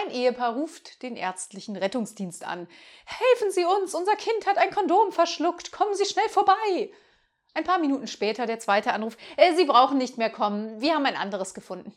Ein Ehepaar ruft den ärztlichen Rettungsdienst an. Helfen Sie uns, unser Kind hat ein Kondom verschluckt, kommen Sie schnell vorbei. Ein paar Minuten später der zweite Anruf. Äh, Sie brauchen nicht mehr kommen, wir haben ein anderes gefunden.